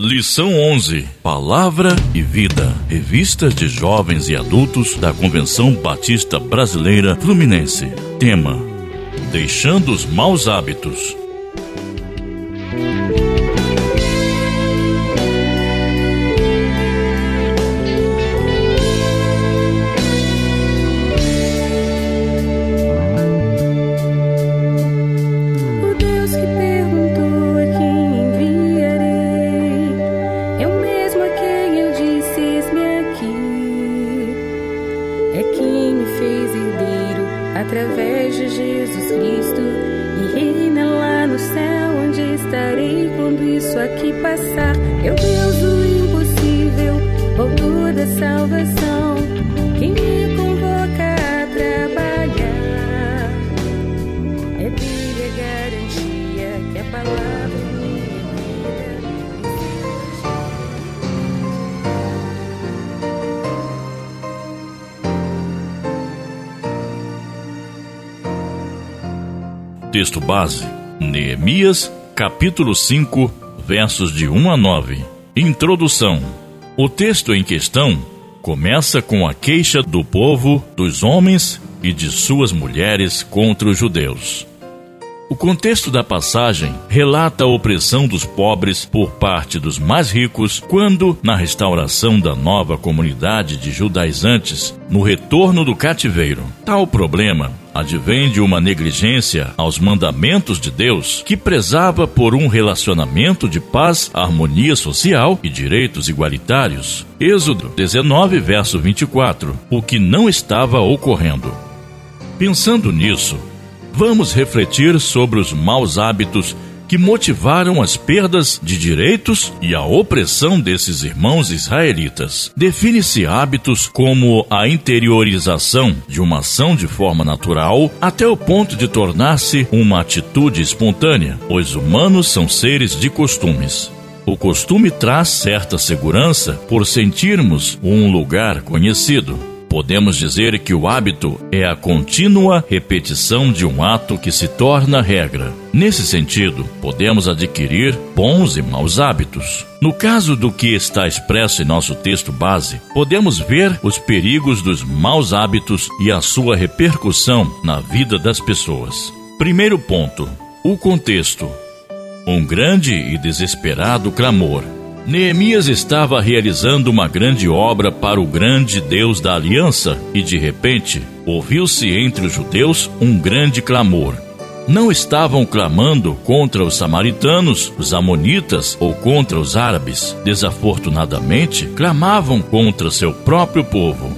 Lição 11: Palavra e Vida. Revistas de jovens e adultos da Convenção Batista Brasileira Fluminense. Tema: Deixando os maus hábitos. Texto base: Neemias, capítulo 5, versos de 1 a 9. Introdução: O texto em questão começa com a queixa do povo, dos homens e de suas mulheres contra os judeus. O contexto da passagem relata a opressão dos pobres por parte dos mais ricos quando, na restauração da nova comunidade de judaizantes, no retorno do cativeiro. Tal problema advém de uma negligência aos mandamentos de Deus que prezava por um relacionamento de paz, harmonia social e direitos igualitários. Êxodo 19, verso 24. O que não estava ocorrendo. Pensando nisso, vamos refletir sobre os maus hábitos que motivaram as perdas de direitos e a opressão desses irmãos israelitas. Define-se hábitos como a interiorização de uma ação de forma natural até o ponto de tornar-se uma atitude espontânea. Os humanos são seres de costumes. O costume traz certa segurança por sentirmos um lugar conhecido. Podemos dizer que o hábito é a contínua repetição de um ato que se torna regra. Nesse sentido, podemos adquirir bons e maus hábitos. No caso do que está expresso em nosso texto base, podemos ver os perigos dos maus hábitos e a sua repercussão na vida das pessoas. Primeiro ponto: o contexto. Um grande e desesperado clamor. Neemias estava realizando uma grande obra para o grande Deus da aliança e, de repente, ouviu-se entre os judeus um grande clamor. Não estavam clamando contra os samaritanos, os amonitas ou contra os árabes. Desafortunadamente, clamavam contra seu próprio povo.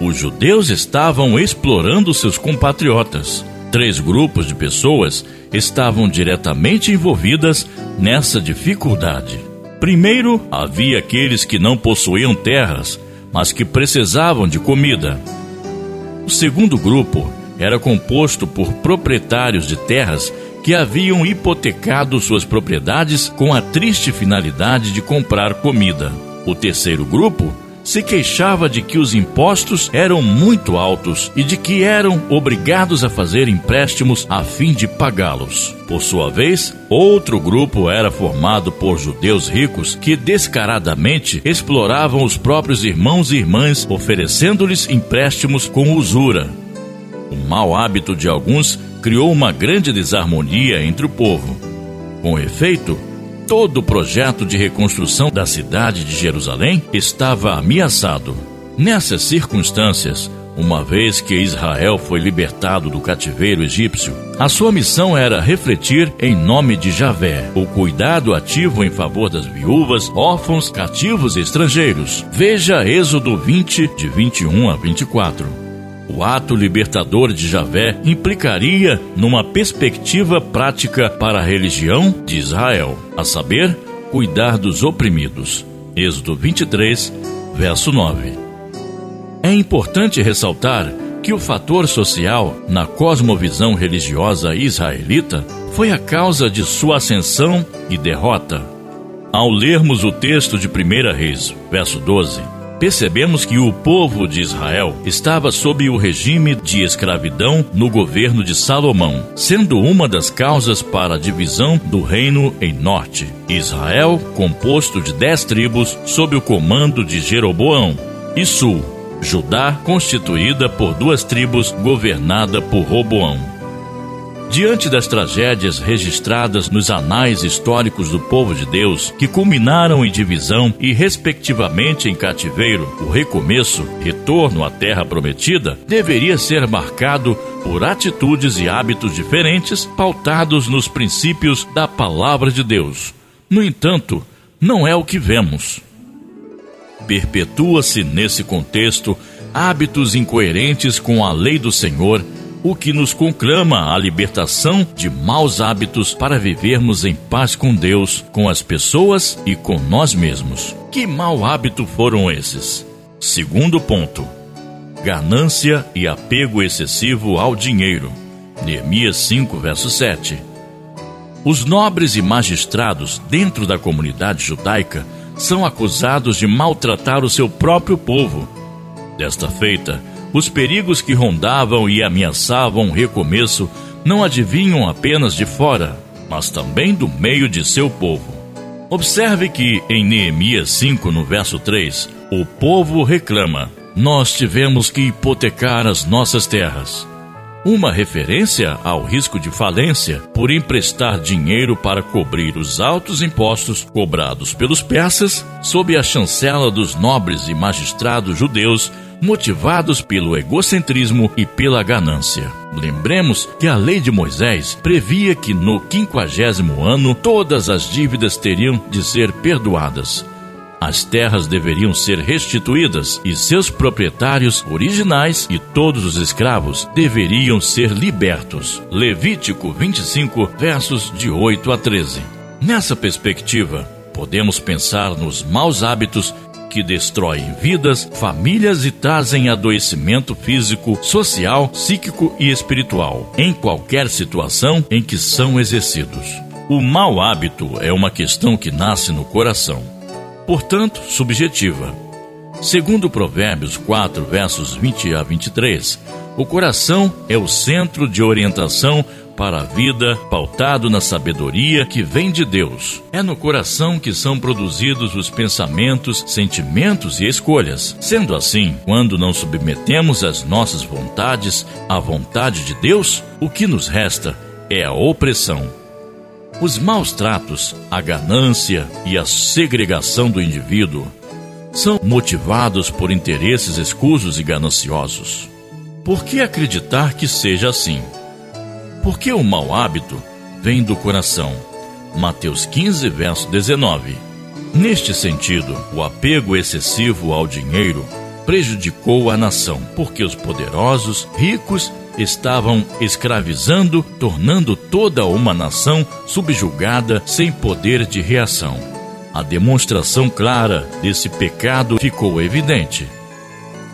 Os judeus estavam explorando seus compatriotas. Três grupos de pessoas estavam diretamente envolvidas nessa dificuldade. Primeiro, havia aqueles que não possuíam terras, mas que precisavam de comida. O segundo grupo era composto por proprietários de terras que haviam hipotecado suas propriedades com a triste finalidade de comprar comida. O terceiro grupo se queixava de que os impostos eram muito altos e de que eram obrigados a fazer empréstimos a fim de pagá-los. Por sua vez, outro grupo era formado por judeus ricos que descaradamente exploravam os próprios irmãos e irmãs, oferecendo-lhes empréstimos com usura. O mau hábito de alguns criou uma grande desarmonia entre o povo. Com efeito, todo o projeto de reconstrução da cidade de Jerusalém estava ameaçado. Nessas circunstâncias, uma vez que Israel foi libertado do cativeiro egípcio, a sua missão era refletir em nome de Javé o cuidado ativo em favor das viúvas, órfãos, cativos e estrangeiros. Veja Êxodo 20, de 21 a 24. O ato libertador de Javé implicaria numa perspectiva prática para a religião de Israel, a saber, cuidar dos oprimidos. Êxodo 23, verso 9. É importante ressaltar que o fator social na cosmovisão religiosa israelita foi a causa de sua ascensão e derrota. Ao lermos o texto de 1 Reis, verso 12, percebemos que o povo de Israel estava sob o regime de escravidão no governo de Salomão, sendo uma das causas para a divisão do reino em norte. Israel, composto de dez tribos, sob o comando de Jeroboão, e sul, Judá, constituída por duas tribos, governada por Roboão. Diante das tragédias registradas nos anais históricos do povo de Deus, que culminaram em divisão e, respectivamente, em cativeiro, o recomeço, retorno à terra prometida, deveria ser marcado por atitudes e hábitos diferentes, pautados nos princípios da palavra de Deus. No entanto, não é o que vemos. Perpetua-se nesse contexto hábitos incoerentes com a lei do Senhor o que nos conclama a libertação de maus hábitos para vivermos em paz com Deus, com as pessoas e com nós mesmos. Que mau hábito foram esses? Segundo ponto: ganância e apego excessivo ao dinheiro. Neemias 5, verso 7. Os nobres e magistrados dentro da comunidade judaica são acusados de maltratar o seu próprio povo. Desta feita, os perigos que rondavam e ameaçavam o recomeço não adivinham apenas de fora, mas também do meio de seu povo. Observe que em Neemias 5, no verso 3, o povo reclama: Nós tivemos que hipotecar as nossas terras uma referência ao risco de falência por emprestar dinheiro para cobrir os altos impostos cobrados pelos persas sob a chancela dos nobres e magistrados judeus motivados pelo egocentrismo e pela ganância. Lembremos que a lei de Moisés previa que no quinquagésimo ano todas as dívidas teriam de ser perdoadas as terras deveriam ser restituídas e seus proprietários originais e todos os escravos deveriam ser libertos. Levítico 25, versos de 8 a 13. Nessa perspectiva, podemos pensar nos maus hábitos que destroem vidas, famílias e trazem adoecimento físico, social, psíquico e espiritual, em qualquer situação em que são exercidos. O mau hábito é uma questão que nasce no coração portanto subjetiva. Segundo Provérbios 4, versos 20 a 23, o coração é o centro de orientação para a vida, pautado na sabedoria que vem de Deus. É no coração que são produzidos os pensamentos, sentimentos e escolhas. Sendo assim, quando não submetemos as nossas vontades à vontade de Deus, o que nos resta é a opressão os maus tratos, a ganância e a segregação do indivíduo são motivados por interesses escusos e gananciosos. Por que acreditar que seja assim? Porque o mau hábito vem do coração. Mateus 15, verso 19. Neste sentido, o apego excessivo ao dinheiro prejudicou a nação, porque os poderosos, ricos estavam escravizando, tornando toda uma nação subjugada sem poder de reação. A demonstração clara desse pecado ficou evidente.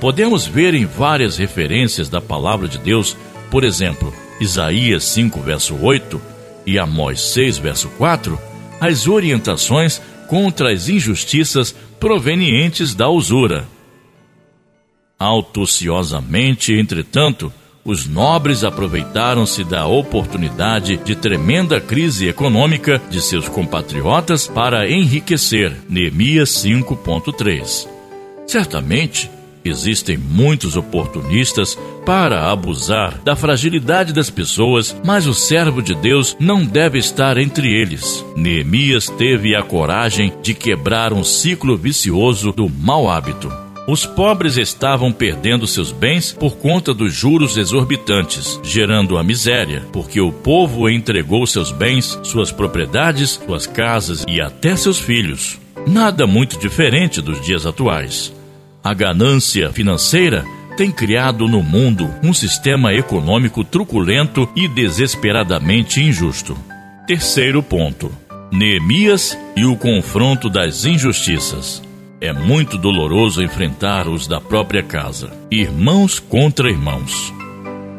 Podemos ver em várias referências da palavra de Deus, por exemplo, Isaías 5, verso 8 e Amós 6, verso 4, as orientações contra as injustiças provenientes da usura. Autociosamente, entretanto, os nobres aproveitaram-se da oportunidade de tremenda crise econômica de seus compatriotas para enriquecer. Neemias 5.3. Certamente, Existem muitos oportunistas para abusar da fragilidade das pessoas, mas o servo de Deus não deve estar entre eles. Neemias teve a coragem de quebrar um ciclo vicioso do mau hábito. Os pobres estavam perdendo seus bens por conta dos juros exorbitantes, gerando a miséria, porque o povo entregou seus bens, suas propriedades, suas casas e até seus filhos. Nada muito diferente dos dias atuais. A ganância financeira tem criado no mundo um sistema econômico truculento e desesperadamente injusto. Terceiro ponto: Neemias e o confronto das injustiças. É muito doloroso enfrentar os da própria casa, irmãos contra irmãos.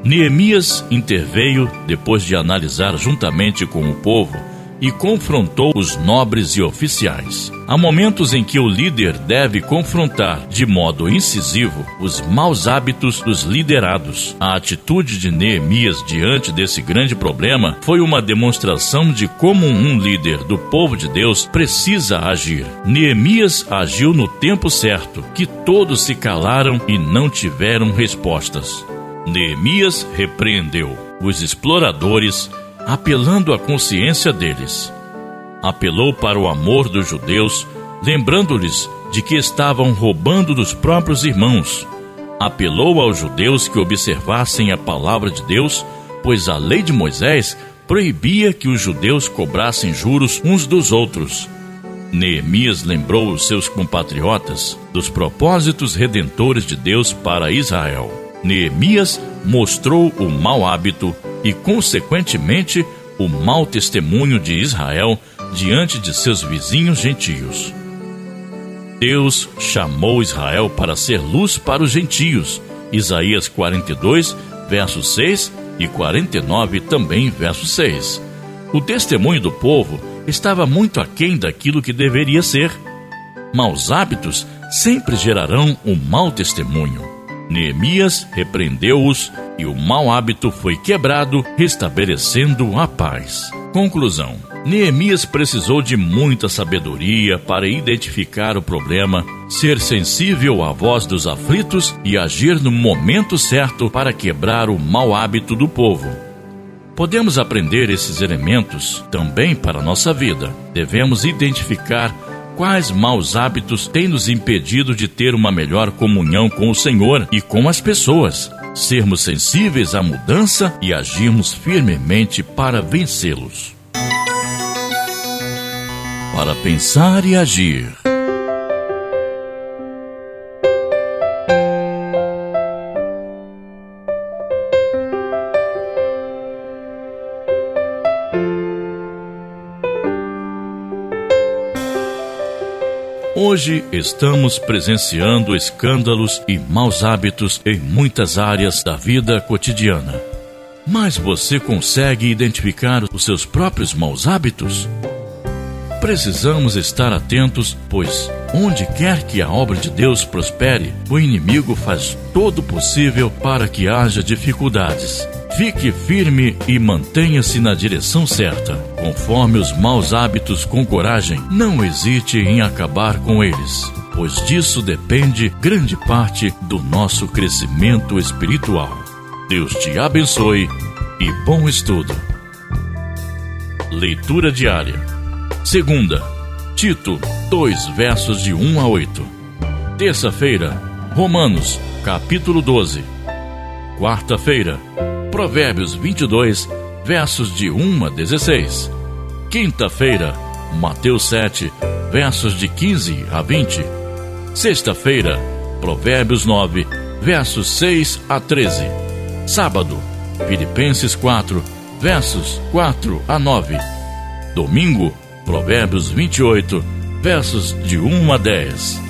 Neemias interveio depois de analisar juntamente com o povo e confrontou os nobres e oficiais. Há momentos em que o líder deve confrontar de modo incisivo os maus hábitos dos liderados. A atitude de Neemias diante desse grande problema foi uma demonstração de como um líder do povo de Deus precisa agir. Neemias agiu no tempo certo, que todos se calaram e não tiveram respostas. Neemias repreendeu os exploradores, apelando à consciência deles apelou para o amor dos judeus, lembrando-lhes de que estavam roubando dos próprios irmãos. Apelou aos judeus que observassem a palavra de Deus, pois a lei de Moisés proibia que os judeus cobrassem juros uns dos outros. Neemias lembrou os seus compatriotas dos propósitos redentores de Deus para Israel. Neemias mostrou o mau hábito e, consequentemente, o mau testemunho de Israel diante de seus vizinhos gentios. Deus chamou Israel para ser luz para os gentios. Isaías 42, verso 6 e 49 também, verso 6. O testemunho do povo estava muito aquém daquilo que deveria ser. Maus hábitos sempre gerarão um mau testemunho. Neemias repreendeu-os e o mau hábito foi quebrado, restabelecendo a paz. Conclusão: Neemias precisou de muita sabedoria para identificar o problema, ser sensível à voz dos aflitos e agir no momento certo para quebrar o mau hábito do povo. Podemos aprender esses elementos também para a nossa vida. Devemos identificar quais maus hábitos têm nos impedido de ter uma melhor comunhão com o Senhor e com as pessoas. Sermos sensíveis à mudança e agirmos firmemente para vencê-los para pensar e agir. Hoje estamos presenciando escândalos e maus hábitos em muitas áreas da vida cotidiana. Mas você consegue identificar os seus próprios maus hábitos? Precisamos estar atentos, pois onde quer que a obra de Deus prospere, o inimigo faz todo o possível para que haja dificuldades. Fique firme e mantenha-se na direção certa. Conforme os maus hábitos com coragem, não hesite em acabar com eles, pois disso depende grande parte do nosso crescimento espiritual. Deus te abençoe e bom estudo. Leitura diária Segunda, Tito 2, versos de 1 a 8. Terça-feira, Romanos, capítulo 12. Quarta-feira, Provérbios 22, versos de 1 a 16. Quinta-feira, Mateus 7, versos de 15 a 20. Sexta-feira, Provérbios 9, versos 6 a 13. Sábado, Filipenses 4, versos 4 a 9. Domingo, Provérbios 28, versos de 1 a 10.